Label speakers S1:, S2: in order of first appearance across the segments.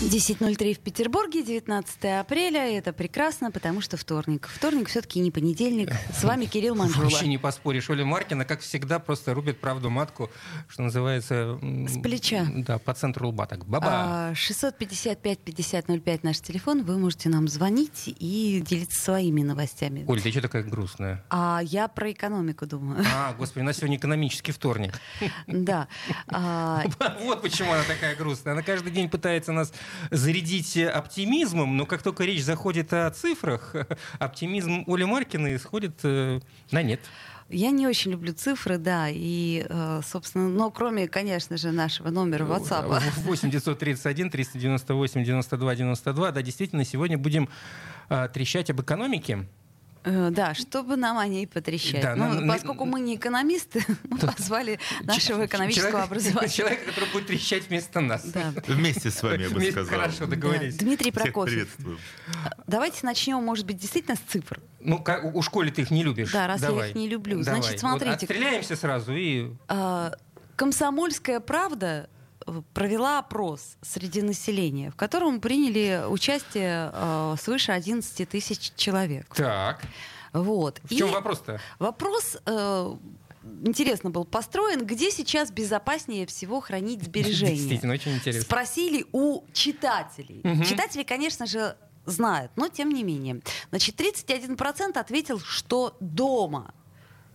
S1: 10.03 в Петербурге, 19 апреля. Это прекрасно, потому что вторник. Вторник все-таки не понедельник. С вами Кирилл Манжула.
S2: Вообще не поспоришь. Оля Маркина, как всегда, просто рубит правду матку, что называется...
S1: С плеча.
S2: Да, по центру лба так. Баба!
S1: 655-5005 наш телефон. Вы можете нам звонить и делиться своими новостями.
S2: Оль, ты что такая грустная?
S1: А я про экономику думаю.
S2: А, господи, у нас сегодня экономический вторник.
S1: Да. А,
S2: Вот почему она такая грустная. Она каждый день пытается нас зарядить оптимизмом, но как только речь заходит о цифрах, оптимизм Оли Маркиной сходит э, на нет.
S1: Я не очень люблю цифры, да, и, э, собственно, но кроме, конечно же, нашего номера WhatsApp.
S2: 8 931 398 92 92. Да, действительно, сегодня будем э, трещать об экономике.
S1: Э, Да, чтобы нам о ней потрещать.
S2: Да,
S1: Ну,
S2: на-
S1: поскольку мы не экономисты, мы позвали нашего экономического
S2: Человек-
S1: образования.
S2: Человека, который будет трещать вместо нас.
S1: Да.
S3: Вместе с вами, я бы
S2: Вместе-
S3: сказал.
S2: Хорошо,
S1: Да.
S2: договорились.
S1: Дмитрий
S3: Всех
S1: Прокофьев.
S3: приветствую.
S1: Давайте начнем, может быть, действительно с цифр.
S2: Ну, как- у школе ты их не любишь.
S1: Да, раз я
S2: Давай.
S1: их не люблю.
S2: Давай.
S1: Значит,
S2: Вот
S1: смотрите.
S2: отстреляемся сразу и...
S1: А, Комсомольская правда провела опрос среди населения, в котором приняли участие э, свыше 11 тысяч человек.
S2: Так.
S1: Вот.
S2: В чем вопрос-то?
S1: Вопрос э, интересно был построен, где сейчас безопаснее всего хранить сбережения.
S2: Действительно, очень интересно.
S1: Спросили у читателей.
S2: Мгм.
S1: Читатели, конечно же, знают, но тем не менее. Значит, 31% ответил, что дома.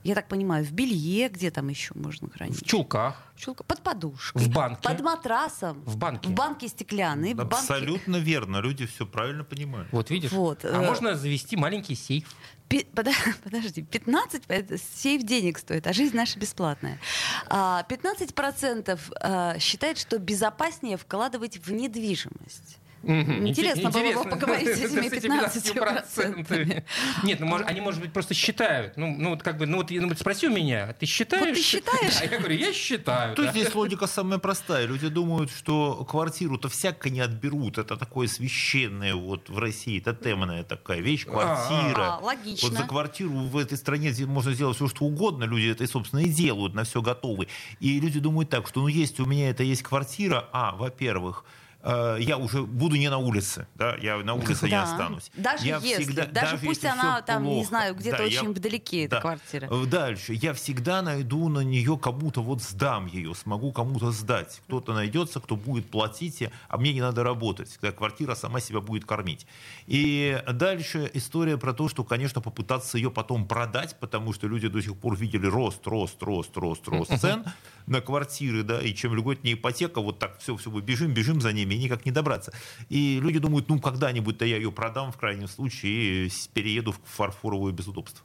S1: Я так понимаю, в белье, где там еще можно хранить?
S2: В чулках.
S1: Чулка, под подушкой.
S2: В банке.
S1: Под матрасом.
S2: В банке.
S1: В банке стеклянной. в банке-
S3: Абсолютно верно. Люди все правильно понимают.
S2: Вот видишь?
S1: Вот,
S2: А
S1: э,
S2: можно завести маленький сейф.
S1: Пи- Подожди, 15 это сейф денег стоит, а жизнь наша бесплатная. А, 15% а, считает, что безопаснее вкладывать в недвижимость.
S2: Мгм.
S1: Интересно было бы
S2: Интересно.
S1: поговорить с этими
S2: С
S1: 15%.
S2: Нет, ну, может, они, может быть, просто считают. Ну, ну вот как бы, ну вот, ну, вот спроси у меня, ты считаешь?
S1: Вот ты считаешь?
S2: Да, я говорю, я считаю.
S3: То
S2: да.
S3: здесь логика самая простая. Люди думают, что квартиру-то всяко не отберут. Это такое священное вот в России, тотемная такая вещь, квартира.
S1: А, логично.
S3: Вот за квартиру в этой стране можно сделать все, что угодно. Люди это, собственно, и делают, на все готовы. И люди думают так, что ну есть у меня это есть квартира, а, во-первых, э, я уже буду не на улице, да, я на улице не
S1: Да.
S3: останусь.
S1: Даже
S3: Я
S1: если,
S3: всегда-
S1: даже пусть
S3: если
S1: она там, не
S3: плохо,
S1: знаю, где-то
S3: да, я-
S1: очень вдалеке, эта
S3: да.
S1: квартира.
S3: Э, Дальше. Я всегда найду на нее кому-то, вот сдам ее, смогу кому-то сдать. Кто-то найдется, кто будет платить, а мне не надо работать. Когда квартира сама себя будет кормить. И дальше история про то, что, конечно, попытаться ее потом продать, потому что люди до сих пор видели рост, рост, рост, рост, рост цен на квартиры, да, и чем льготнее ипотека, вот так все, все, мы бежим, бежим за ними, и никак не добраться. И люди думают, ну, когда-нибудь-то я ее продам, в крайнем случае, и перееду в фарфоровую без удобств.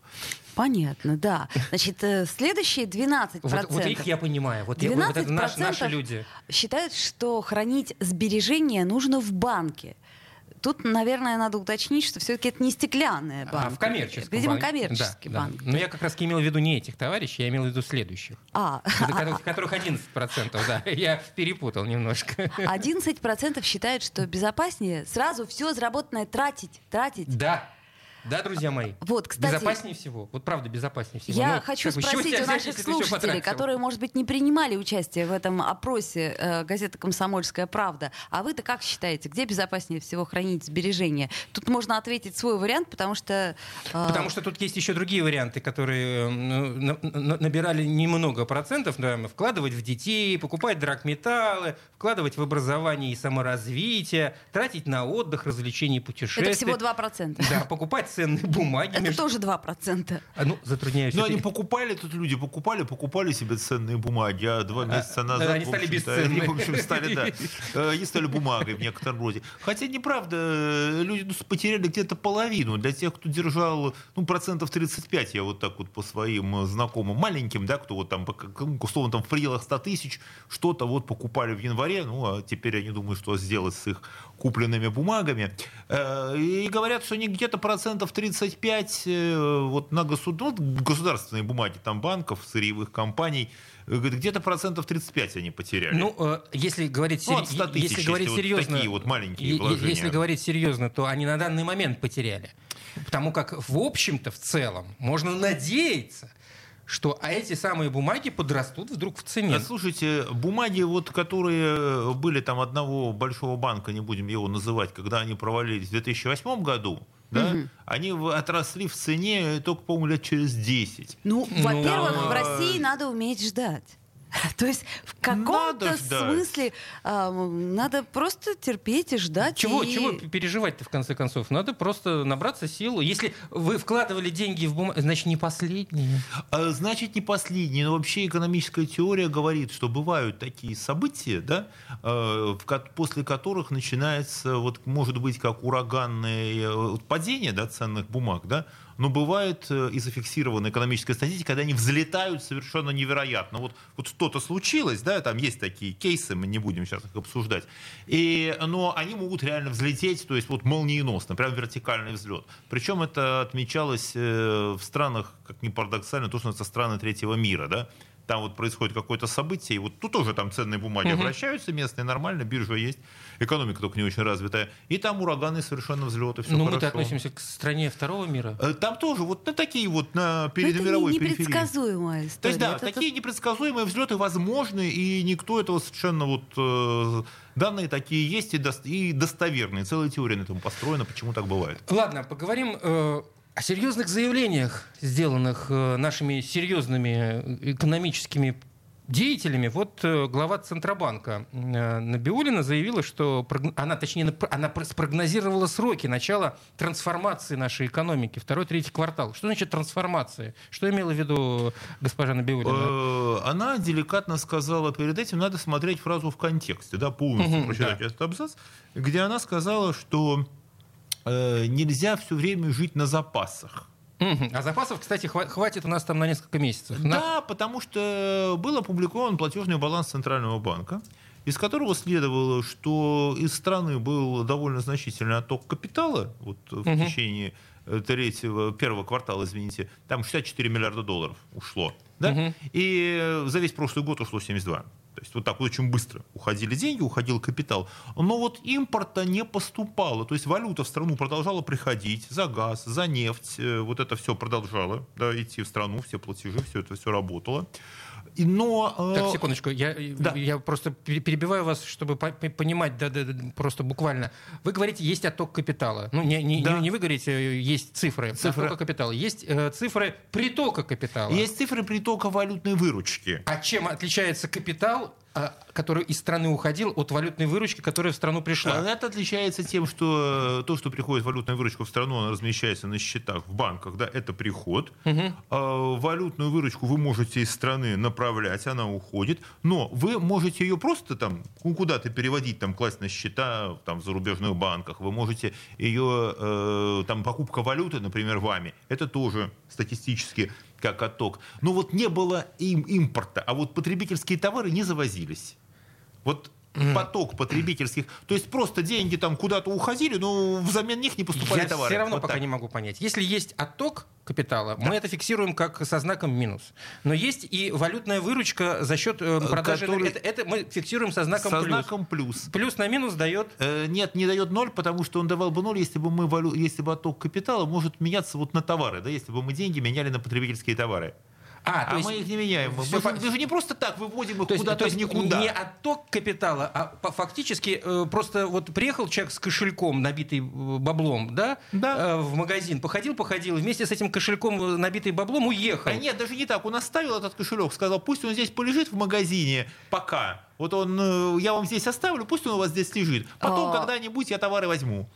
S1: Понятно, да. Значит, э, следующие 12%.
S2: Вот, вот их я понимаю. Вот, я- вот это наш- наши
S1: 12%
S2: люди.
S1: считают, что хранить сбережения нужно в банке. Тут, наверное, надо уточнить, что все-таки это не стеклянные банки.
S2: А, в коммерческом
S1: Видимо,
S2: банке.
S1: коммерческий
S2: Да, да.
S1: банк.
S2: Но я как раз имел в виду не этих товарищей, я имел в виду следующих.
S1: А,
S2: которых- которых 11%, да. Я перепутал немножко.
S1: 11% считают, что безопаснее сразу все заработанное тратить, тратить.
S2: Да. Да, друзья мои.
S1: Вот, кстати,
S2: безопаснее всего. Вот правда, безопаснее всего.
S1: Я
S2: Ну,
S1: хочу
S2: как
S1: спросить у
S2: взять,
S1: наших
S2: всё
S1: слушателей, которые, может быть, не принимали участие в этом опросе э, газеты «Комсомольская правда». А вы-то как считаете, где безопаснее всего хранить сбережения? Тут можно ответить свой вариант, потому что... э,
S2: Потому что тут есть еще другие варианты, которые э, на- на- набирали немного процентов. Да, вкладывать в детей, покупать драгметаллы, вкладывать в образование и саморазвитие, тратить на отдых, развлечения и путешествия.
S1: это всего 2%.
S2: Да, покупать ценные бумаги.
S1: Это
S2: между-
S1: тоже 2%.
S2: А, ну, затрудняюсь.
S3: Ну, они покупали, тут люди покупали, покупали себе ценные бумаги, а два месяца
S2: да,
S3: назад,
S2: они стали
S3: общем-то,
S2: бесценны.
S3: они, в общем, стали, да, э, они стали бумагой в некотором роде. Хотя, неправда, люди ну, потеряли где-то половину. Для тех, кто держал, ну, процентов 35, я вот так вот по своим э, знакомым, маленьким, да, кто вот там, ну, условно, там в пределах 100 тысяч, что-то вот покупали в январе, ну, а теперь они думают, что сделать с их купленными бумагами. Э, И говорят, что они где-то процентов процентов 35 э, вот на государ... ну, государственные бумаги там банков, сырьевых компаний, э, где-то процентов 35 они потеряли.
S2: Ну, э, если говорить,
S3: Ну,
S2: сери-
S3: от 100 тысяч,
S2: если говорить
S3: если вот
S2: серьезно,
S3: такие вот маленькие вложения.
S2: если говорить серьезно, то они на данный момент потеряли. Потому как, в общем-то, в целом, можно надеяться, что а эти самые бумаги подрастут вдруг в цене.
S3: А, Слушайте, бумаги, вот, которые были там одного большого банка, не будем его называть, когда они провалились в 2008 году, да, они в- отросли в цене только, по-моему, лет через 10.
S1: Ну, во-первых,
S3: там,
S1: в России надо уметь ждать. То есть в каком-то смысле м, надо просто терпеть и ждать.
S2: Чего,
S1: и-
S2: чего переживать-то в конце концов? Надо просто набраться сил. Если вы вкладывали деньги в бумаги, значит не последние.
S3: А, Значит, не последний, но вообще экономическая теория говорит, что бывают такие события, да, э, после которых начинается, вот, может быть, как ураганное э, вот падение да, ценных бумаг, да, но бывает э, и зафиксирована экономическая статистика, когда они взлетают совершенно невероятно. Вот, вот что-то случилось, да, там есть такие кейсы, мы не будем сейчас их обсуждать, и, но они могут реально взлететь, то есть вот молниеносно, прям вертикальный взлет. Причем это отмечалось э, в странах, как ни парадоксально, то, что это страны третьего мира, да, там вот происходит какое-то событие, и вот тут тоже там ценные бумаги
S2: Мгм.
S3: обращаются местные, нормально, биржа есть, экономика только не очень развитая, и там ураганы совершенно взлеты, все
S2: Ну,
S3: хорошо.
S2: мы-то относимся к стране второго мира.
S3: Э, Там тоже вот на такие вот на перед
S1: это
S3: мировой
S1: не-
S3: периферии.
S1: непредсказуемая
S3: То
S1: история.
S3: есть, да,
S1: Это
S3: такие непредсказуемые взлеты возможны, и никто этого совершенно вот... э, данные такие есть и достоверные. Целая теория на этом построена, почему так бывает.
S2: Ладно, поговорим э, о серьезных заявлениях, сделанных э, нашими серьезными экономическими деятелями. Вот э, глава Центробанка э, Набиулина заявила, что она, точнее, она про- спрогнозировала сроки начала трансформации нашей экономики, второй, третий квартал. Что значит трансформация? Что имела в виду госпожа Набиулина?
S3: Э, Она деликатно сказала перед этим, надо смотреть фразу в контексте, да, полностью прочитать
S2: да.
S3: этот абзац, где она сказала, что э, нельзя все время жить на запасах.
S2: А запасов, кстати, хва- хватит у нас там на несколько месяцев. На-
S3: Да, потому что был опубликован платежный баланс Центрального банка, из которого следовало, что из страны был довольно значительный отток капитала вот, в
S2: Мгм.
S3: течение э, третьего, первого квартала, извините, там 64 миллиарда долларов ушло. Да?
S2: Мгм.
S3: И э, за весь прошлый год ушло 72. То есть вот так вот очень быстро уходили деньги, уходил капитал. Но вот импорта не поступало. То есть валюта в страну продолжала приходить за газ, за нефть. э, Вот это все продолжало да, идти в страну, все платежи, все это все работало. И, но, э,
S2: Так, секундочку, я,
S3: Да.
S2: я просто пере- перебиваю вас, чтобы по- по- понимать, да, да, да, просто буквально. Вы говорите, есть отток капитала. Ну, не, не,
S3: Да.
S2: не- не вы говорите, э, есть цифры,
S3: Цифры.
S2: оттока капитала. Есть э, цифры притока капитала.
S3: есть цифры притока валютной выручки.
S2: А чем отличается капитал, который из страны уходил, от валютной выручки, которая в страну пришла?
S3: А Это отличается тем, что э, то, что приходит валютная выручка в страну, она размещается на счетах в банках, да, это приход.
S2: Мгм.
S3: А, Валютную выручку вы можете из страны направлять, она уходит, но вы можете ее просто там ну, куда-то переводить, там класть на счета там, в зарубежных банках, вы можете ее, э, там покупка валюты, например, вами, это тоже статистически как отток. Но вот не было им импорта, а вот потребительские товары не завозились. Вот поток потребительских, то есть просто деньги там куда-то уходили, но взамен них не поступали
S2: Я
S3: товары.
S2: все равно
S3: Вот
S2: пока
S3: так.
S2: не могу понять. Если есть отток капитала, мы это фиксируем как со знаком минус. Но есть и валютная выручка за счет э, продажи.
S3: который-
S2: Это, это мы фиксируем со знаком
S3: Со
S2: плюс.
S3: знаком плюс.
S2: Плюс на минус дает.
S3: Э, Нет, не дает ноль, потому что он давал бы ноль, если бы мы валю- если бы отток капитала может меняться вот на товары, да, если бы мы деньги меняли на потребительские товары.
S2: А,
S3: А,
S2: то есть,
S3: мы их не меняем. Мы,
S2: всё
S3: мы же-
S2: фа-
S3: мы же не просто так выводим их куда-то в никуда.
S2: не отток капитала, а фактически э, просто вот приехал человек с кошельком, набитый э, баблом, да,
S3: Да.
S2: э, в магазин, походил, походил, вместе с этим кошельком, набитый баблом, уехал.
S3: А нет, даже не так. Он оставил этот кошелек, сказал, пусть он здесь полежит в магазине пока. Вот он, э, я вам здесь оставлю, пусть он у вас здесь лежит. Потом
S1: А.
S3: когда-нибудь я товары возьму.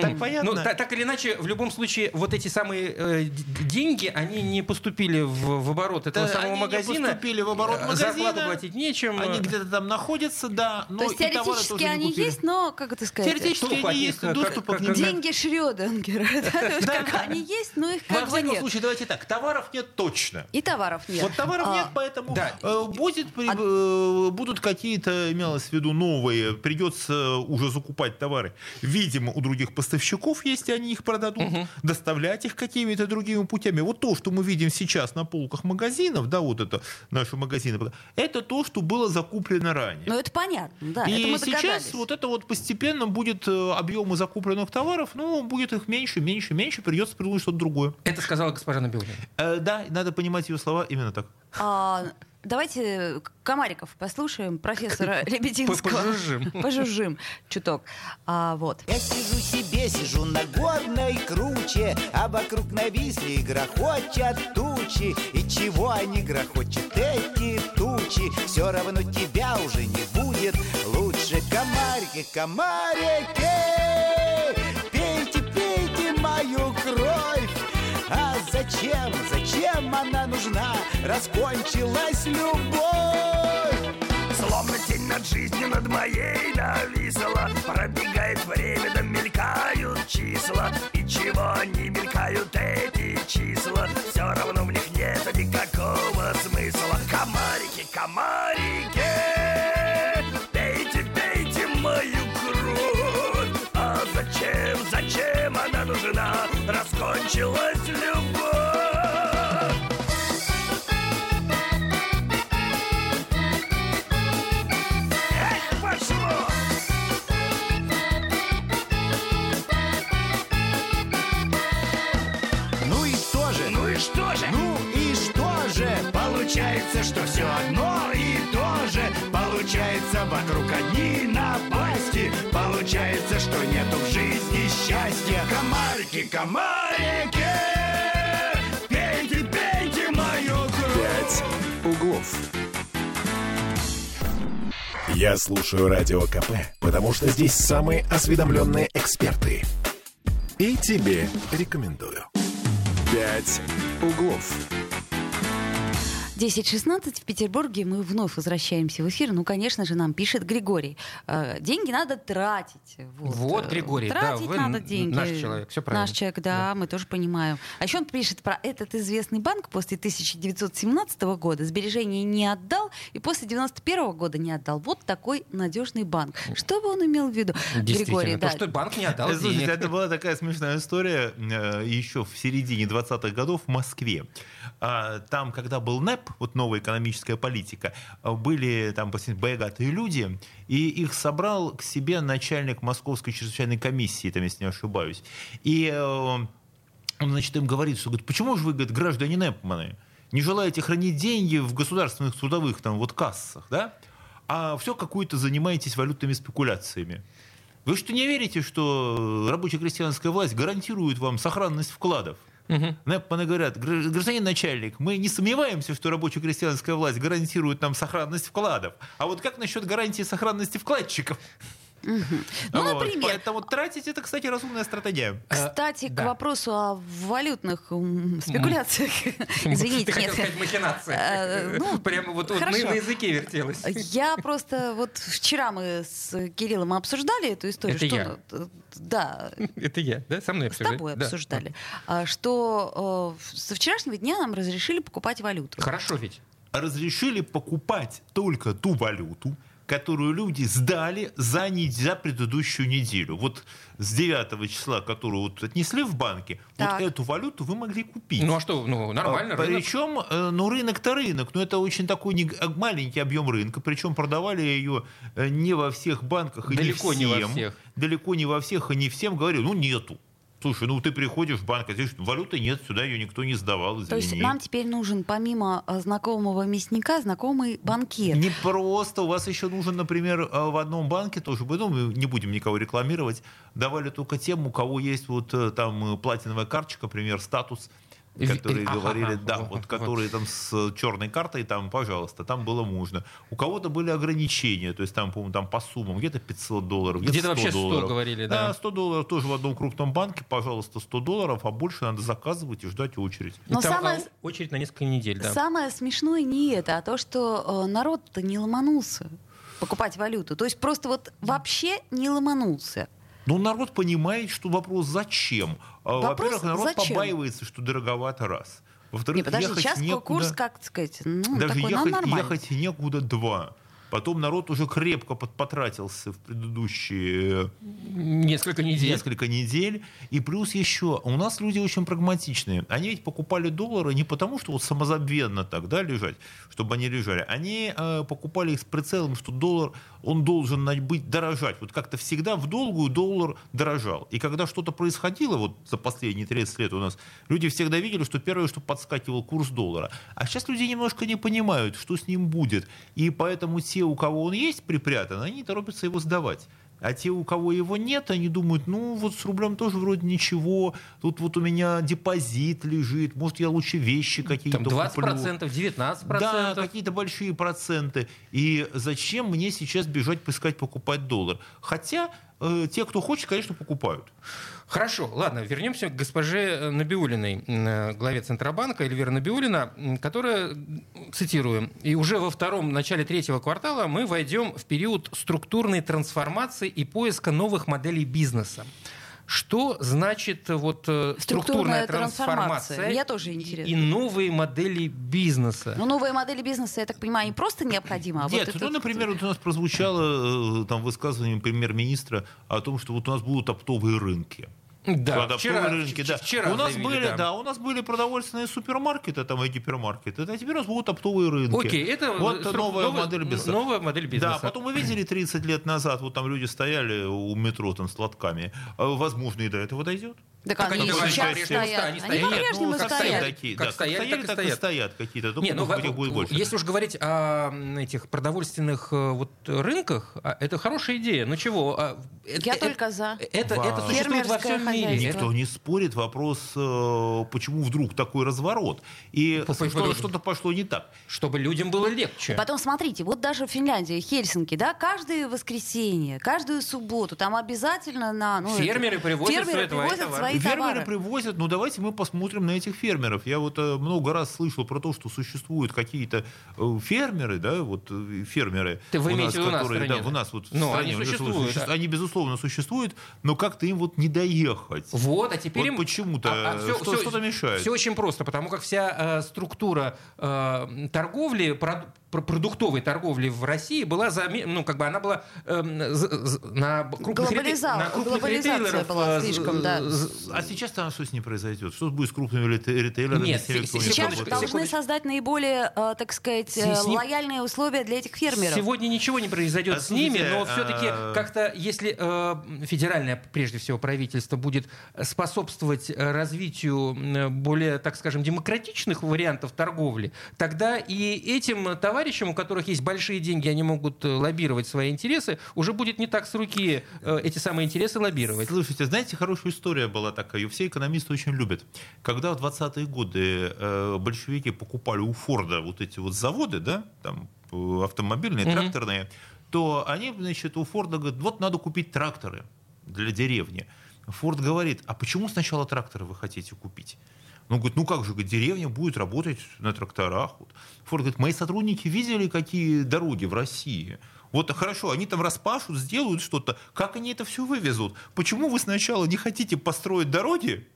S3: Так понятно?
S2: Ну, та- так или иначе, в любом случае, вот эти самые э, деньги, они не поступили в, в оборот этого
S3: Да,
S2: самого
S3: они не
S2: магазина.
S3: поступили в оборот
S2: Э,
S3: магазина.
S2: Зарплату платить нечем.
S3: Они где-то там находятся, да, но
S1: То есть теоретически они
S3: купили.
S1: есть, но, как это сказать,
S3: Теоретически они есть, доступа к ним
S1: деньги Шрёдингера. они есть, но их как бы
S3: всяком
S1: нет.
S3: случае, давайте так, товаров нет точно.
S1: И товаров нет.
S3: Вот товаров
S1: А,
S3: нет, поэтому э, будет,
S1: А-
S3: э, будут какие-то, имелось в виду, новые, придется уже закупать товары, видимо, у других поставщиков, если они их продадут, угу. доставлять их какими-то другими путями. Вот то, что мы видим сейчас на полках магазинов, да, вот это наши магазины, это то, что было закуплено ранее.
S1: Ну, это понятно, да.
S3: И
S1: это мы
S3: сейчас вот это вот постепенно будет э, объемы закупленных товаров, ну, будет их меньше, меньше, меньше, придется придумать что-то другое.
S2: Это сказала госпожа Набиулина.
S3: Э, да, надо понимать ее слова именно так.
S1: А, Давайте Комариков послушаем, профессора Лебединского.
S2: Пожужжим.
S1: Пожужжим чуток. А, вот.
S4: Я сижу себе, сижу на горной круче, а вокруг нависли и грохочат тучи. И чего они грохочут, эти тучи? Все равно тебя уже не будет лучше. Комарики, комарики, пейте, пейте мою кровь. А зачем, зачем она нужна? Раскончилась любовь.
S5: Словно тень над жизнью над моей нависла. Пробегает время, да мелькают числа. И чего они мелькают эти числа? Все равно в них нет никакого смысла. Комарики, комарики Пейте, пейте мою кровь. А зачем, зачем она нужна? Раскончилась вокруг одни напасти Получается, что нету в жизни счастья Комарики, комарики Пейте, пейте мою кровь
S6: «Пять углов». Я слушаю Радио КП, потому что здесь самые осведомленные эксперты. И тебе рекомендую. «Пять углов».
S1: 10.16 в Петербурге. Мы вновь возвращаемся в эфир. Ну, конечно же, нам пишет Григорий. Э, деньги надо тратить. Вот,
S2: Вот,
S1: Э,
S2: Григорий, да,
S1: Тратить
S2: вы
S1: надо деньги.
S2: наш человек, всё правильно.
S1: Наш человек, да, мы тоже понимаем. А еще он пишет про этот известный банк после 1917 года сбережения не отдал и после 91 года не отдал. Вот такой надежный банк. Что бы он имел в виду? Григорий,
S2: то,
S1: да.
S2: что банк не отдал
S3: Слушайте,
S2: денег.
S3: это была такая смешная история э, еще в середине 20-х годов в Москве. А, Там, когда был НЭП, вот новая экономическая политика, были там богатые люди, и их собрал к себе начальник Московской чрезвычайной комиссии, там, если не ошибаюсь. И э, он, значит, им говорит, что говорит, почему же вы, говорит, граждане НЭПманы, не желаете хранить деньги в государственных трудовых там вот кассах, да? А все какую-то занимаетесь валютными спекуляциями. Вы что не верите, что рабочая крестьянская власть гарантирует вам сохранность вкладов? Непманы говорят, «Гра- гражданин начальник, мы не сомневаемся, что рабочая крестьянская власть гарантирует нам сохранность вкладов. А вот как насчет гарантии сохранности вкладчиков?
S1: Ну,
S3: Вот,
S1: например,
S3: Поэтому тратить это, кстати, разумная стратегия.
S1: Кстати, к
S2: да.
S1: вопросу о валютных спекуляциях. Извините,
S2: Ты хотел
S1: нет.
S2: сказать махинация.
S1: Э, ну,
S2: Прямо вот, вот на, языке вертелось.
S1: Я просто вот вчера мы с Кириллом обсуждали эту историю.
S2: Это
S1: что,
S2: я.
S1: э, Да,
S2: Это я, да? Со мной
S1: с
S2: обсуждали?
S1: тобой
S2: Да.
S1: обсуждали, а, что э, со вчерашнего дня нам разрешили покупать валюту.
S2: Хорошо ведь.
S3: разрешили покупать только ту валюту, которую люди сдали за, не- за предыдущую неделю. Вот с 9 числа, которую вот отнесли в банке,
S1: Так.
S3: вот эту валюту вы могли купить.
S2: Ну а что, ну нормально, рынок.
S3: Причем, э, ну, рынок-то рынок, но это очень такой не- э, маленький объем рынка, причем продавали ее э, не во всех банках и
S2: Далеко
S3: не
S2: не
S3: всем.
S2: во всех.
S3: Далеко не во всех и не всем. Говорю, ну, нету. Слушай, ну ты приходишь в банк, а здесь валюты нет, сюда ее никто не сдавал, извини.
S1: То есть нам теперь нужен помимо э, знакомого мясника знакомый банкир.
S3: Не просто, у вас еще нужен, например, э, в одном банке тоже, ну, мы не будем никого рекламировать, давали только тем, у кого есть вот э, там платиновая карточка, например, статус, которые
S2: и- ага,
S3: говорили, да,
S2: вот,
S3: которые там с черной картой, там, пожалуйста, там было можно. У кого-то были ограничения, то есть там, по-моему, там по суммам, где-то 500 долларов, где-то,
S2: Где-то
S3: 100
S2: вообще 100
S3: долларов.
S2: говорили, да.
S3: 100 долларов тоже в одном крупном банке, пожалуйста, 100 долларов, а больше надо заказывать и ждать очередь.
S2: И
S1: Но
S2: там,
S1: самое-
S2: очередь на несколько недель, да.
S1: Самое смешное не это, а то, что э, народ-то не ломанулся покупать валюту. То есть просто вот вообще не ломанулся.
S3: Ну, народ понимает, что вопрос зачем. А,
S1: Вопрос
S3: Во-первых, народ
S1: зачем?
S3: побаивается, что дороговато раз. Во-вторых,
S1: Не, подожди,
S3: ехать
S1: сейчас
S3: некуда,
S1: курс, как сказать, ну,
S3: даже
S1: такой,
S3: ехать,
S1: нормальный.
S3: ехать некуда два. Потом народ уже крепко потратился в предыдущие
S2: Несколько недель.
S3: несколько недель. И плюс еще, у нас люди очень прагматичные. Они ведь покупали доллары не потому, что вот самозабвенно так, да, лежать, чтобы они лежали. Они э, покупали их с прицелом, что доллар, он должен быть дорожать. Вот как-то всегда в долгую доллар дорожал. И когда что-то происходило, вот за последние 30 лет у нас, люди всегда видели, что первое, что подскакивал курс доллара. А сейчас люди немножко не понимают, что с ним будет. И поэтому те, у кого он есть припрятан, они торопятся его сдавать. А те, у кого его нет, они думают, ну вот с рублем тоже вроде ничего, тут вот у меня депозит лежит, может я лучше вещи какие-то
S2: Там 20%,
S3: куплю.
S2: 19%.
S3: Да, какие-то большие проценты. И зачем мне сейчас бежать поискать покупать доллар? Хотя э, те, кто хочет, конечно, покупают.
S2: Хорошо, ладно, вернемся к госпоже э, Набиулиной, э, главе Центробанка Эльвира Набиулина, которая, м, цитирую, и уже во втором начале третьего квартала мы войдем в период структурной трансформации и поиска новых моделей бизнеса. Что значит э, вот э,
S1: Структурная
S2: структурная
S1: трансформация?
S2: трансформация?
S1: Мне тоже
S2: и-
S1: интересно.
S2: И новые модели бизнеса.
S1: Ну, новые модели бизнеса, я так понимаю, не просто необходимы, а
S3: Нет,
S1: вот это...
S3: ну, например, вот у нас прозвучало э, там высказывание премьер-министра о том, что вот у нас будут оптовые рынки.
S2: Да, вчера,
S3: рынки, да.
S2: вчера
S3: у нас
S2: заявили,
S3: были,
S2: да.
S3: да. у нас были продовольственные супермаркеты, там и гипермаркеты, а теперь у нас будут оптовые рынки.
S2: Окей, это
S3: вот
S2: стру-
S3: новая
S2: новая-
S3: модель бизнеса.
S2: новая модель бизнеса.
S3: Да, потом мы видели 30 лет назад, вот там люди стояли у метро там с лотками. А, Возможно, и до этого дойдет.
S1: Так
S2: Так
S1: они
S2: они
S1: сейчас
S2: по-прежнему
S1: стоят.
S2: стоят,
S1: Они
S2: они стоят.
S1: по-прежнему
S3: ну, как
S1: стоят.
S3: такие,
S2: Как
S3: да,
S2: стояли, так
S3: так и
S2: стоят.
S3: стоят какие-то. Только
S2: Не, ну,
S3: их будет больше.
S2: если уж говорить о этих продовольственных э, вот, рынках, а, это хорошая идея. Ну чего? а, это-
S1: Я
S2: это-
S1: только за.
S2: Это, это существует во всем мире.
S1: хозяйство.
S3: Никто не спорит. Вопрос, э, почему вдруг такой разворот. И что- что-то пошло не так.
S2: Чтобы людям было легче.
S1: Потом смотрите, вот даже в Финляндии, Хельсинки, да, каждое воскресенье, каждую субботу, там обязательно на... Ну,
S2: Фермеры
S1: это-
S2: привозят
S1: фермеры
S2: свои товары.
S1: привозят свои
S3: Фермеры
S1: товары.
S3: привозят, ну давайте мы посмотрим на этих фермеров. Я вот э, много раз слышал про то, что существуют какие-то э, фермеры, да, вот э, фермеры.
S2: Ты вы
S3: у
S2: в виду у нас в
S3: которые,
S2: стране,
S3: да, у
S2: да?
S3: нас вот в
S2: Ну,
S3: стране
S2: они существуют,
S3: существ-
S2: да.
S3: Они, безусловно, существуют, но как-то им вот не доехать.
S2: Вот, а теперь
S3: Вот
S2: им...
S3: почему-то, что- что-то мешает.
S2: Все очень просто, потому как вся э, структура э, торговли, прод- пр- продуктовой торговли в России была, заме- ну, как бы она была з- на крупных,
S1: Глобализа-
S2: на крупных
S1: глобализация
S2: ритейлеров,
S1: была
S2: э,
S1: слишком, да.
S3: А сейчас там что с ним произойдет? Что будет с крупными рите- ритейлерами?
S2: Нет,
S3: с
S2: сейчас
S3: работает?
S1: должны
S2: секундочку.
S1: создать наиболее, э, так сказать,
S2: С-
S1: э,
S2: с ним-
S1: лояльные условия для этих фермеров.
S2: Сегодня ничего не произойдет
S3: А
S2: с ними, но все-таки
S3: а-
S2: как-то, если э, федеральное, прежде всего, правительство будет способствовать э, развитию э, более, так скажем, демократичных вариантов торговли, тогда и этим товарищам, у которых есть большие деньги, они могут э, лоббировать свои интересы, уже будет не так с руки э, эти самые интересы лоббировать.
S3: Слушайте, знаете, хорошая история была такая, ее все экономисты очень любят. Когда в 20-е годы э, большевики покупали у Форда вот эти вот заводы, да, там автомобильные,
S2: Мгм.
S3: тракторные, то они, значит, у Форда говорят, вот надо купить тракторы для деревни. Форд говорит, а почему сначала тракторы вы хотите купить? Ну, говорит, ну как же, деревня будет работать на тракторах. Вот. Форд говорит, мои сотрудники видели, какие дороги в России. Вот хорошо, они там распашут, сделают что-то. Как они это все вывезут? Почему вы сначала не хотите построить дороги,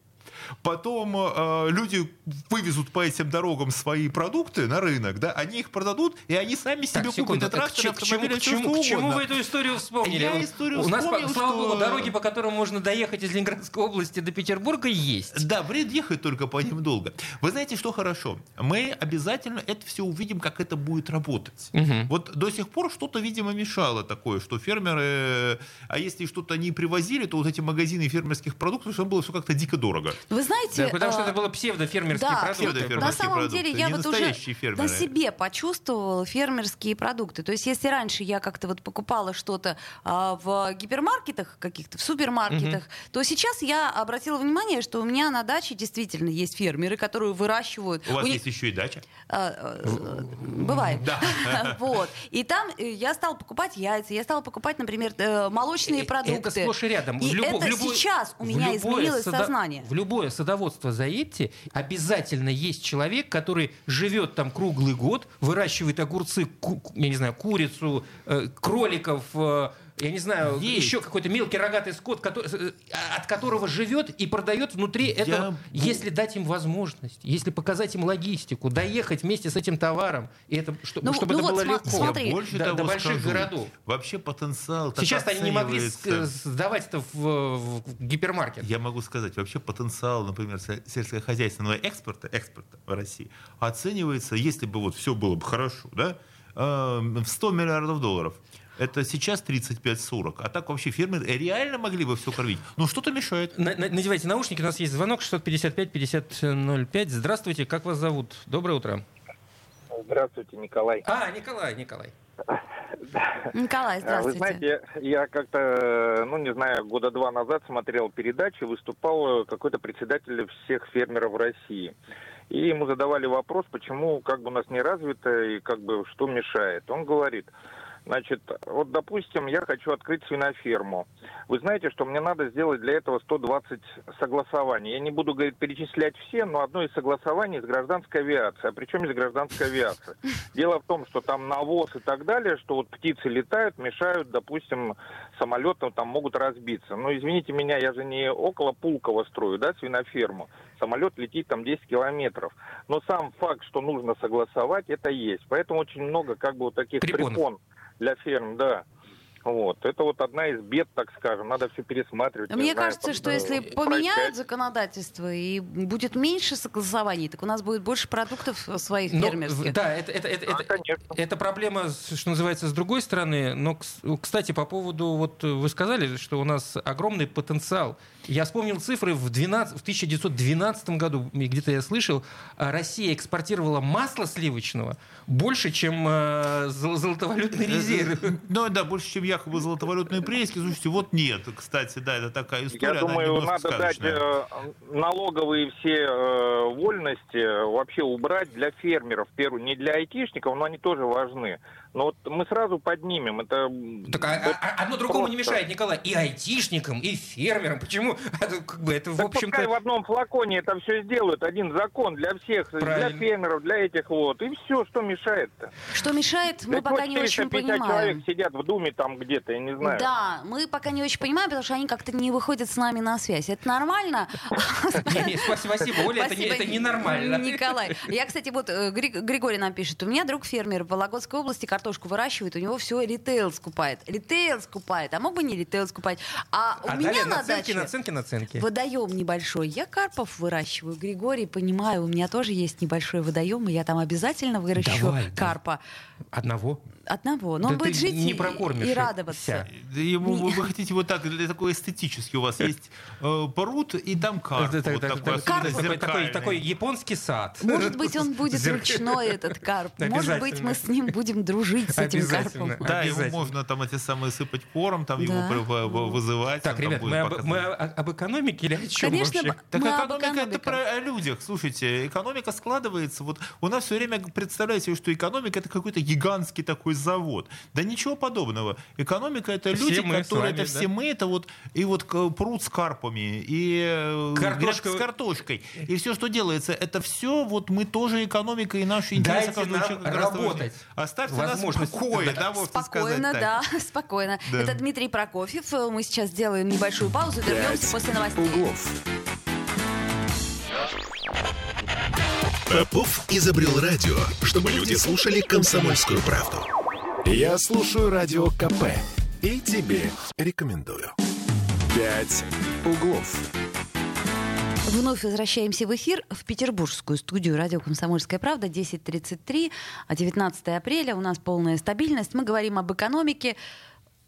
S3: потом э, люди вывезут по этим дорогам свои продукты на рынок, да, они их продадут, и они сами себе
S2: Так,
S3: купят
S2: секунду,
S3: и трактор,
S2: к, чему, к, чему, к чему вы эту историю вспомнили?
S3: Я историю
S2: У нас,
S3: вспомнил,
S2: слава
S3: что-
S2: богу, дороги, по которым можно доехать из Ленинградской области до Петербурга, есть.
S3: Да, вред ехать только по ним долго. Вы знаете, что хорошо? Мы обязательно это все увидим, как это будет работать.
S2: Мгм.
S3: Вот до сих пор что-то, видимо, мешало такое, что фермеры, а если что-то они привозили, то вот эти магазины фермерских продуктов, что было все как-то дико дорого.
S1: Вы знаете...
S2: Да, потому что
S1: э,
S2: это было псевдофермерские
S1: да,
S2: продукты.
S3: Псевдофермерские
S1: На самом
S3: продукты,
S1: деле я вот уже
S3: фермеры.
S1: на себе почувствовала фермерские продукты. То есть если раньше я как-то вот покупала что-то а, в гипермаркетах каких-то, в супермаркетах, то сейчас я обратила внимание, что у меня на даче действительно есть фермеры, которые выращивают.
S3: У вас
S1: них-
S3: есть еще и дача?
S1: а, э, Бывает.
S3: Да.
S1: Вот. И там э, я стала покупать яйца, я стала покупать, например, э, молочные продукты.
S2: Это сплошь и рядом.
S1: И это сейчас у меня изменилось сознание.
S2: В любое садоводство заедьте, обязательно есть человек, который живет там круглый год, выращивает огурцы, ку- я не знаю, курицу, э, кроликов, э, я не знаю,
S3: Есть.
S2: еще какой-то мелкий рогатый скот, который- э, от которого живет и продает внутри
S3: Я
S2: этого. Если дать им возможность, если показать им логистику, доехать вместе с этим товаром, и это, что-
S1: Ну,
S2: чтобы
S1: ну
S2: это
S1: вот
S2: было легко.
S1: смотри.
S3: Я больше
S2: до,
S3: того
S2: до больших
S3: скажу.
S2: городов.
S3: Вообще потенциал так
S2: Сейчас они не могли
S3: оценивается.
S2: сдавать это в, в гипермаркет.
S3: Я могу сказать, вообще потенциал, например, се- сельскохозяйственного экспорта, экспорта в России оценивается, если бы вот все было бы хорошо, да, э, в 100 миллиардов долларов. Это сейчас 35-40. А так вообще фермеры реально могли бы все кормить. Но что-то мешает.
S2: На- на- Надевайте наушники, у нас есть звонок 655-5005. Здравствуйте, как вас зовут? Доброе утро.
S7: Здравствуйте, Николай.
S2: А, Николай, Николай.
S1: Николай,
S7: А, Вы
S1: здравствуйте.
S7: знаете, я как-то, ну не знаю, года два назад смотрел передачу, выступал э, какой-то председатель всех фермеров России. И ему задавали вопрос, почему как бы у нас не развито и как бы что мешает. Он говорит, значит, вот допустим, я хочу открыть свиноферму. Вы знаете, что мне надо сделать для этого 120 согласований. Я не буду, говорит, перечислять все, но одно из согласований с гражданской авиацией. А причем из гражданской авиации? Дело в том, что там навоз и так далее, что вот птицы летают, мешают, допустим, самолетам там могут разбиться. Но извините меня, я же не около Пулково строю, да, свиноферму. Самолет летит там 10 километров. Но сам факт, что нужно согласовать, это есть. Поэтому очень много как бы вот таких
S2: Препонов.
S7: препон для ферм, да. Вот. Это вот одна из бед, так скажем. Надо все пересматривать. не
S1: Мне
S7: знаю,
S1: кажется, что если
S7: э,
S1: поменяют
S7: упрощать.
S1: законодательство и будет меньше согласований, так у нас будет больше продуктов своих
S2: Ну,
S1: фермерских.
S2: да, это, это, это,
S7: Да,
S2: это-
S7: конечно.
S2: это проблема, что называется, с другой стороны. Но, кс- кстати, по поводу, вот э, вы сказали, что у нас огромный потенциал. Я вспомнил цифры в, 12, в 1912 году, где-то я слышал, а, Россия экспортировала масло сливочного больше, чем э, зол- золотовалютный резерв.
S3: Ну да, больше, чем якобы золотовалютные прииски. Слушайте, вот нет. Кстати, да, это такая история.
S7: Я думаю, надо дать
S3: сказочная.
S7: э, налоговые все э, вольности э, вообще убрать для фермеров. Первую, не для айтишников, но они тоже важны. Но вот мы сразу поднимем. Это
S2: Так, а-
S7: вот
S2: а- одно другому не
S7: просто.
S2: мешает, Николай. И айтишникам, и фермерам. Почему? Это, как бы, это в
S7: Так пускай в одном флаконе это все сделают. Один закон для всех,
S2: Правильно.
S7: для фермеров, для этих вот. И все, что мешает-то.
S1: Что мешает, мы
S7: Ведь
S1: пока
S7: вот
S1: не очень
S7: 450
S1: понимаем.
S7: человек сидят в Думе там где-то, я не знаю.
S1: Да, мы пока не очень понимаем, потому что они как-то не выходят с нами на связь. Это нормально?
S2: Не, не, спасибо, Оля, это, не, ненормально.
S1: Николай. Я, кстати, вот э, Гри- Григорий нам пишет. У меня друг фермер в Вологодской области картошку выращивает, у него все ритейл скупает. Ритейл скупает, а мог бы не ритейл скупать. А у
S2: А
S1: меня
S2: далее
S1: на
S2: наценки,
S1: даче
S2: наценки, наценки.
S1: водоем небольшой. Я карпов выращиваю. Григорий, понимаю, у меня тоже есть небольшой водоем, и я там обязательно выращу
S2: Давай, да.
S1: карпа.
S2: Одного?
S1: Одного. Но
S2: Да
S1: он будет жить
S2: не
S1: и- и радоваться.
S3: ему,
S1: Не-
S3: вы, хотите вот так, для такой эстетический у вас есть э, пруд и там карп.
S2: Это
S3: вот
S2: так-
S3: такой,
S2: так-
S3: особенно
S2: такой, такой, японский сад.
S1: Может быть, он будет
S2: Зерк-
S1: ручной, этот карп. Может быть, мы с ним будем дружить, с этим
S2: Обязательно.
S1: карпом.
S3: Да, его можно там эти самые сыпать корм, там его
S1: Да.
S3: в- вызывать.
S2: Так, ребят, мы об, мы об экономике или о чем
S1: Конечно,
S2: вообще?
S3: Так
S1: Мы об
S3: экономика это про о людях. Слушайте, экономика складывается. Вот у нас все время представляете что экономика это какой-то гигантский такой завод. Да ничего подобного. Экономика это
S2: Все
S3: люди,
S2: мы
S3: которые
S2: вами,
S3: это
S2: да.
S3: все мы, это вот и вот пруд с карпами, и э,
S2: Картошка-
S3: с картошкой. И все, что делается, это все вот мы тоже экономика и наши интересы
S2: Дайте
S3: каждого
S2: нам
S3: человека
S2: работать.
S3: Оставьте нас в покое,
S2: да.
S3: да,
S1: Спокойно,
S3: сказать
S1: да,
S3: так.
S1: спокойно.
S3: Да.
S1: Это Дмитрий Прокофьев. Мы сейчас сделаем небольшую паузу, вернемся после новостей.
S6: углов. Попов изобрел радио, чтобы люди слушали комсомольскую правду. Я слушаю радио КП и тебе рекомендую. «Пять углов».
S1: Вновь возвращаемся в эфир в петербургскую студию радио «Комсомольская правда» 10.33, а 19 апреля у нас полная стабильность. Мы говорим об экономике.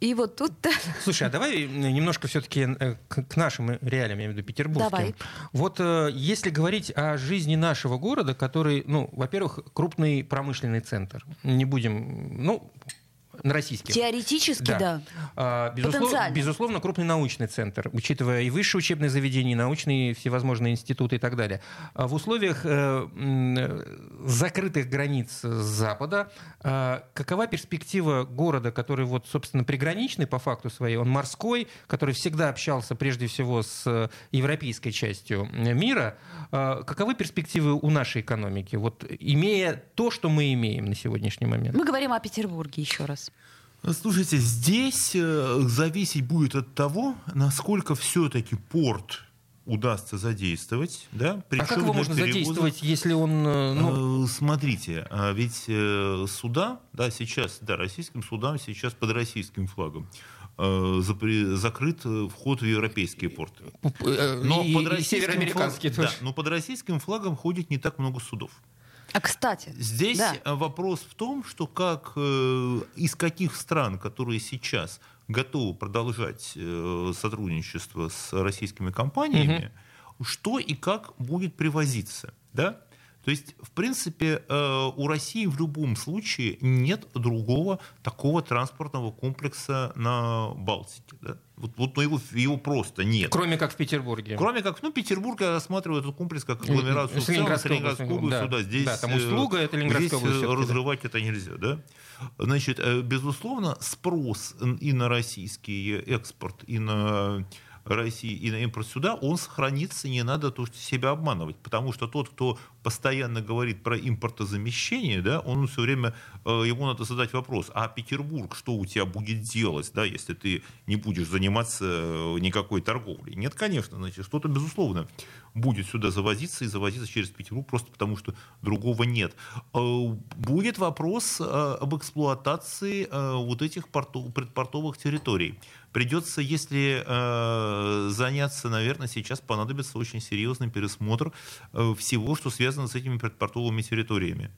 S1: И вот тут
S2: Слушай, а давай немножко все-таки к, к нашим реалиям, я имею в виду петербургским.
S1: Давай.
S2: Вот э, если говорить о жизни нашего города, который, ну, во-первых, крупный промышленный центр. Не будем, ну, на российских.
S1: теоретически, да.
S2: А, безусловно, безусловно, крупный научный центр, учитывая и высшие учебные заведения, и научные всевозможные институты и так далее. А в условиях э, э, закрытых границ Запада, э, какова перспектива города, который, вот, собственно, приграничный по факту своей, он морской, который всегда общался прежде всего с э, европейской частью мира, э, каковы перспективы у нашей экономики, вот, имея то, что мы имеем на сегодняшний момент?
S1: Мы говорим о Петербурге еще раз.
S3: Слушайте, здесь э, зависеть будет от того, насколько все-таки порт удастся задействовать, да?
S2: а как его можно перевоза... задействовать, если он... Э,
S3: ну... Смотрите, а ведь суда, да, сейчас, да, российским судам сейчас под российским флагом закрыт вход в европейские порты.
S2: Но и, под и североамериканские флаг... тоже.
S3: Да, но под российским флагом ходит не так много судов.
S1: А кстати,
S3: здесь
S1: да.
S3: вопрос в том, что как э, из каких стран, которые сейчас готовы продолжать э, сотрудничество с российскими компаниями, угу. что и как будет привозиться, да? То есть, в принципе, э, у России в любом случае нет другого такого транспортного комплекса на Балтике. Да? Вот, вот ну, его, его просто нет.
S2: Кроме как в Петербурге.
S3: Кроме как, ну, Петербург я рассматриваю этот комплекс как агломерацию
S2: с Ленинградской
S3: областью. Да. Да, здесь,
S2: да, там услуга, это Ленинградская
S3: здесь
S2: область.
S3: разрывать да. это нельзя, да? Значит, э, безусловно, спрос и на российский экспорт, и на России и на импорт сюда, он сохранится, не надо то, что себя обманывать. Потому что тот, кто постоянно говорит про импортозамещение, да, он все время, э, ему надо задать вопрос, а Петербург что у тебя будет делать, да, если ты не будешь заниматься э, никакой торговлей? Нет, конечно, значит, что-то, безусловно, будет сюда завозиться и завозиться через Петербург, просто потому что другого нет. Э, будет вопрос об эксплуатации вот этих портов, предпортовых территорий. Придется, если э, заняться, наверное, сейчас понадобится очень серьезный пересмотр э, всего, что связано с этими предпортовыми территориями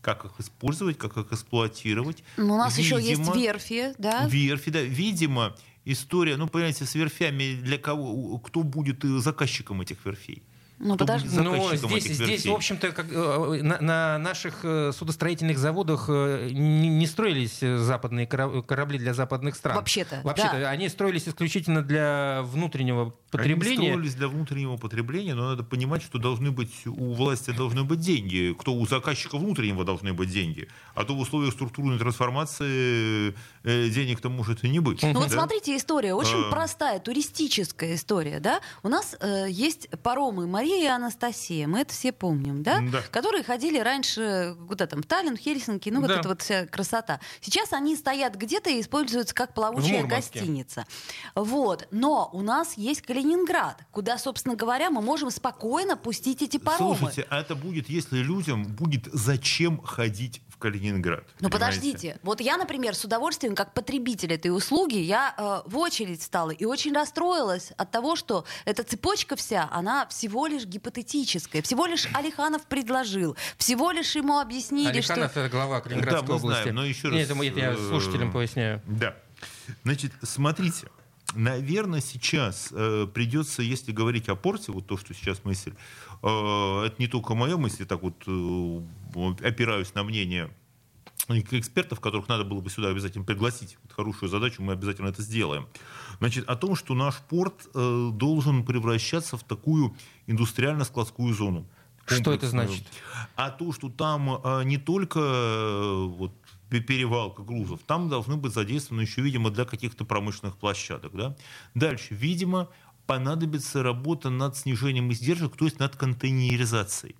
S3: как их использовать, как их эксплуатировать.
S1: Но ну, у нас Видимо, еще есть верфи, да?
S3: Верфи, да. Видимо, история, ну, понимаете, с верфями для кого, кто будет заказчиком этих верфей?
S1: Ну, подожди.
S2: Но здесь, здесь, в общем-то, как, э, на, на наших э, судостроительных заводах э, не, не строились западные корабли для западных стран.
S1: Вообще-то,
S2: Вообще-то
S1: да.
S2: они строились исключительно для внутреннего потребления.
S3: Они строились для внутреннего потребления, но надо понимать, что должны быть у власти должны быть деньги, кто у заказчика внутреннего должны быть деньги, а то в условиях структурной трансформации денег-то может и не быть.
S1: Ну да? вот смотрите, история очень а... простая, туристическая история, да? У нас э, есть паромы Мария Мария и Анастасия, мы это все помним, да?
S3: да.
S1: Которые ходили раньше куда там, в Таллин, в Хельсинки, ну вот да. эта вот вся красота. Сейчас они стоят где-то и используются как плавучая гостиница. Вот. Но у нас есть Калининград, куда, собственно говоря, мы можем спокойно пустить эти паромы.
S3: Слушайте, а это будет, если людям будет зачем ходить Калининград.
S1: Ну подождите, вот я, например, с удовольствием, как потребитель этой услуги, я э, в очередь стала и очень расстроилась от того, что эта цепочка вся, она всего лишь гипотетическая, всего лишь Алиханов предложил, всего лишь ему объяснили,
S2: Алиханов
S1: что...
S2: это глава Калининградской да, мы
S3: области.
S2: Знаем,
S3: но еще раз...
S2: Нет, это, это я э, слушателям поясняю.
S3: Да. Значит, смотрите, Наверное, сейчас э, придется, если говорить о порте, вот то, что сейчас мысль, э, это не только моя мысль, так вот э, опираюсь на мнение экспертов, которых надо было бы сюда обязательно пригласить. Вот хорошую задачу, мы обязательно это сделаем. Значит, о том, что наш порт э, должен превращаться в такую индустриально-складскую зону.
S2: Что это значит?
S3: А то, что там э, не только э, вот, перевалка грузов, там должны быть задействованы еще, видимо, для каких-то промышленных площадок. Да? Дальше, видимо, понадобится работа над снижением издержек, то есть над контейнеризацией.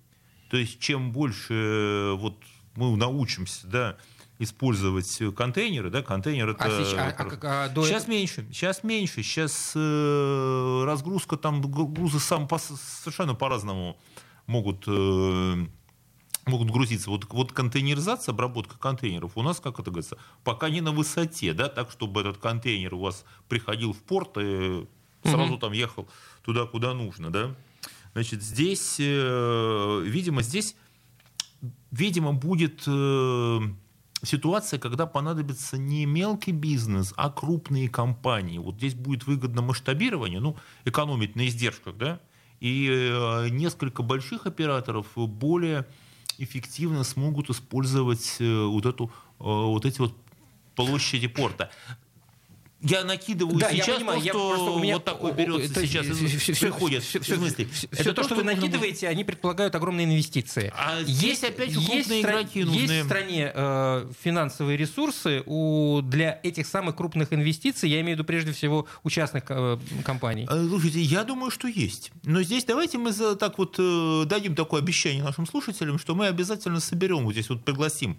S3: То есть чем больше э, вот, мы научимся да, использовать контейнеры, да, контейнер это... А сейчас, а, а, а, до сейчас меньше, сейчас меньше, сейчас э, разгрузка там, грузы сам по, совершенно по-разному могут э, могут грузиться. Вот, вот контейнеризация, обработка контейнеров у нас, как это говорится, пока не на высоте, да, так, чтобы этот контейнер у вас приходил в порт и сразу угу. там ехал туда, куда нужно, да. Значит, здесь, э, видимо, здесь, видимо, будет э, ситуация, когда понадобится не мелкий бизнес, а крупные компании. Вот здесь будет выгодно масштабирование, ну, экономить на издержках, да, и э, несколько больших операторов более эффективно смогут использовать э, вот, эту, э, вот эти вот площади порта. Я накидываю да, сейчас я понимаю, то, я что у меня вот такой берется то, сейчас, все, приходит. Все, все,
S2: все, все, все то, что вы накидываете, было... они предполагают огромные инвестиции.
S3: А есть, опять же крупные есть, игроки нужны.
S2: Есть в стране э, финансовые ресурсы у, для этих самых крупных инвестиций, я имею в виду прежде всего у частных э, компаний.
S3: Э, слушайте, я думаю, что есть. Но здесь давайте мы за, так вот э, дадим такое обещание нашим слушателям, что мы обязательно соберем вот здесь вот пригласим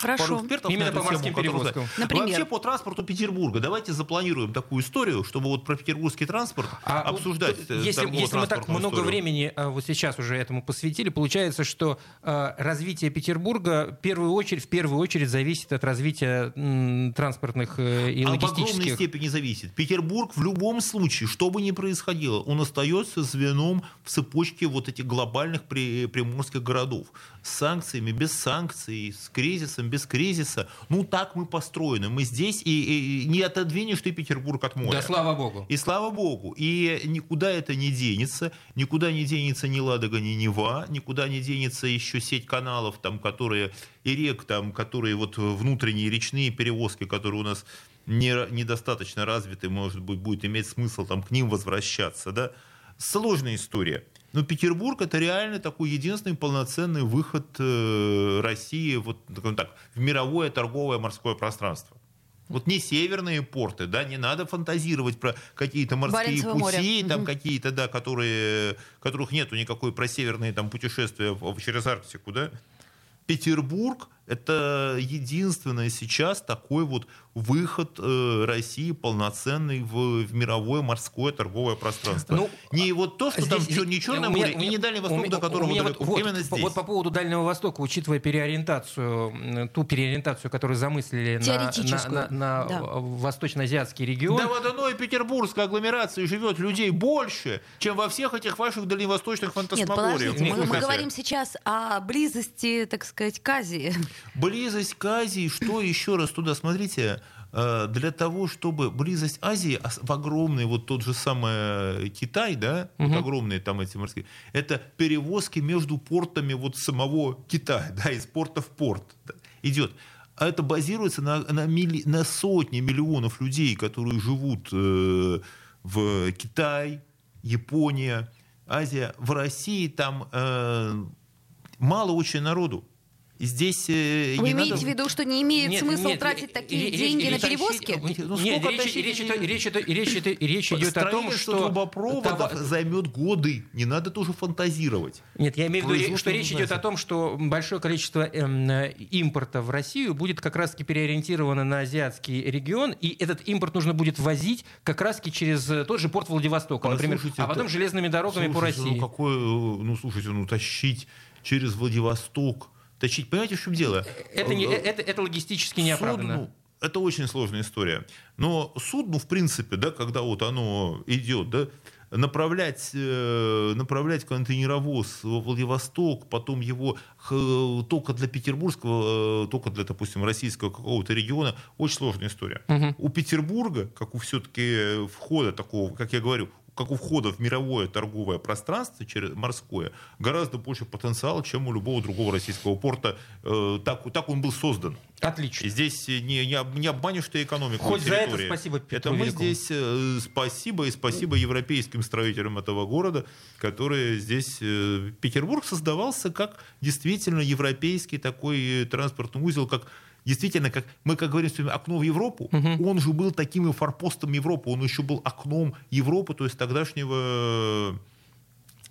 S1: Хорошо.
S3: пару экспертов
S2: Именно по морским перевозкам.
S1: Например?
S3: Вообще по транспорту Петербурга. Давайте запланируем такую историю, чтобы вот про петербургский транспорт
S2: А
S3: обсуждать. э,
S2: если, если мы так много
S3: историю.
S2: времени а, вот сейчас уже этому посвятили, получается, что а, развитие Петербурга в первую очередь, в первую очередь зависит от развития м, транспортных э, и
S3: А в огромной
S2: логистических.
S3: степени зависит. Петербург в любом случае, что бы ни происходило, он остается звеном в цепочке вот этих глобальных при- приморских городов. С санкциями, без санкций, с кризисом, без кризиса. Ну, так мы построены. Мы здесь, и, и не отодвинешь ты Петербург от моря.
S2: Да, слава богу.
S3: И слава богу. И никуда это не денется. Никуда не денется ни Ладога, ни Нева. Никуда не денется еще сеть каналов, там, которые, и рек, там, которые вот внутренние речные перевозки, которые у нас не, недостаточно развиты, может быть, будет иметь смысл там, к ним возвращаться. Да? Сложная история. Но Петербург это реально такой единственный полноценный выход э, России вот, так, в мировое торговое морское пространство. Вот не северные порты, да, не надо фантазировать про какие-то морские
S1: Баренцево море.
S3: пути, там
S1: Мгм.
S3: какие-то, да, которые, которых нету никакой про северные там путешествия через Арктику, да. Петербург это единственный сейчас такой вот выход э, России полноценный в, в мировое морское торговое пространство.
S2: Ну,
S3: не вот то, что там
S2: Здесь-
S3: не Черное
S2: у меня-
S3: море
S2: у
S3: и
S2: меня-
S3: не Дальний
S2: у
S3: Восток,
S2: меня-
S3: до которого
S2: у меня
S3: далеко.
S2: вот,
S3: Именно
S2: вот,
S3: здесь.
S2: вот по поводу Дальнего Востока, учитывая переориентацию, ту переориентацию, которую замыслили на, на, на- на
S1: да.
S2: восточно-азиатский регион.
S3: Да в одной петербургской агломерации живет людей больше, чем во всех этих ваших дальневосточных
S1: Нет,
S3: фантасмагориях. Ну,
S1: мы, мы говорим сейчас о близости, так сказать, к Азии.
S3: Близость к Азии, что еще раз туда, смотрите, для того, чтобы близость Азии, в огромный вот тот же самый Китай, да, вот огромные там эти морские, это перевозки между портами вот самого Китая, да, из порта в порт идет. А это базируется на, на, милли- на сотни миллионов людей, которые живут э, в Китай, Япония, Азия. В России там э, мало очень народу. Здесь э,
S1: Вы
S3: не
S1: имеете
S3: надо...
S1: в виду, что не имеет
S2: Нет,
S1: смысла
S2: нет,
S1: тратить
S2: ре-
S1: такие
S2: ре-
S1: деньги
S2: речь-
S1: на
S2: речь-
S1: перевозки?
S3: Ну,
S2: Нет, речь, речь, идет- речь, идет- речь, идет- речь идет о том, что...
S3: трубопроводов
S2: того-
S3: займет годы. Не надо тоже фантазировать.
S2: Нет, я имею в виду, что речь идет о том, что большое количество э, импорта в Россию будет как раз-таки переориентировано на азиатский регион, и этот импорт нужно будет возить как раз-таки через э, тот же порт Владивостока, например,
S3: Послушайте,
S2: а потом
S3: это-
S2: железными дорогами по
S3: Слушайте,
S2: России.
S3: Ну, какое, э, ну, слушайте, ну, тащить через Владивосток, тащить, понимаете, в чем дело?
S2: Это, не,
S3: Э,
S2: это, это логистически неоправданно.
S3: Судну, это очень сложная история. Но судну, в принципе, да, когда вот оно идет, да, направлять, э, направлять контейнеровоз во Владивосток, потом его только для петербургского, э, только для, допустим, российского какого-то региона, очень сложная история. У Петербурга, как у все-таки входа такого, как я говорю, как у входа в мировое торговое пространство через морское, гораздо больше потенциала, чем у любого другого российского порта. Э, Так, так он был создан.
S2: Отлично.
S3: Здесь не, не, не обманешь ты экономику
S2: Хоть за это спасибо Петру
S3: Это мы
S2: Великому.
S3: здесь э, спасибо и спасибо европейским строителям этого города, которые здесь... э, Петербург создавался как действительно европейский такой транспортный узел, как Действительно, как мы как говорим, всё время, окно в Европу, он же был таким и форпостом Европы, он еще был окном Европы, то есть тогдашнего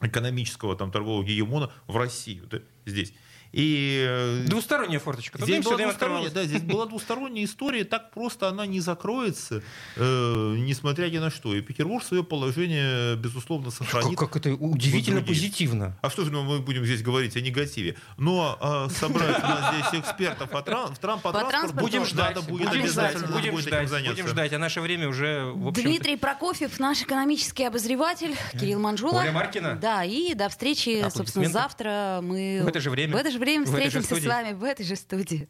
S3: экономического там торгового гегемона в Россию, да, здесь. И э,
S2: Двусторонняя форточка.
S3: Здесь была, двусторонняя, да, здесь была двусторонняя история, так просто она не закроется, э, несмотря ни на что. И Петербург свое положение, безусловно, сохранит.
S2: Как, как это удивительно позитивно.
S3: А что же мы будем здесь говорить о негативе? Но э, собрать у нас здесь экспертов о тран- в трам- по
S1: По
S3: транспорту
S2: Будем
S3: надо
S2: ждать,
S3: будет
S2: будем
S3: обязательно
S2: ждать,
S3: надо
S2: будем
S3: будет
S2: ждать,
S3: заняться.
S2: будем ждать. А наше время уже,
S1: Дмитрий Прокофьев, наш экономический обозреватель, Кирилл Манжула.
S2: Оля Маркина.
S1: Да, и до встречи, собственно, завтра мы
S2: В это же время.
S1: в это же время
S2: В же
S1: встретимся с вами в этой же студии.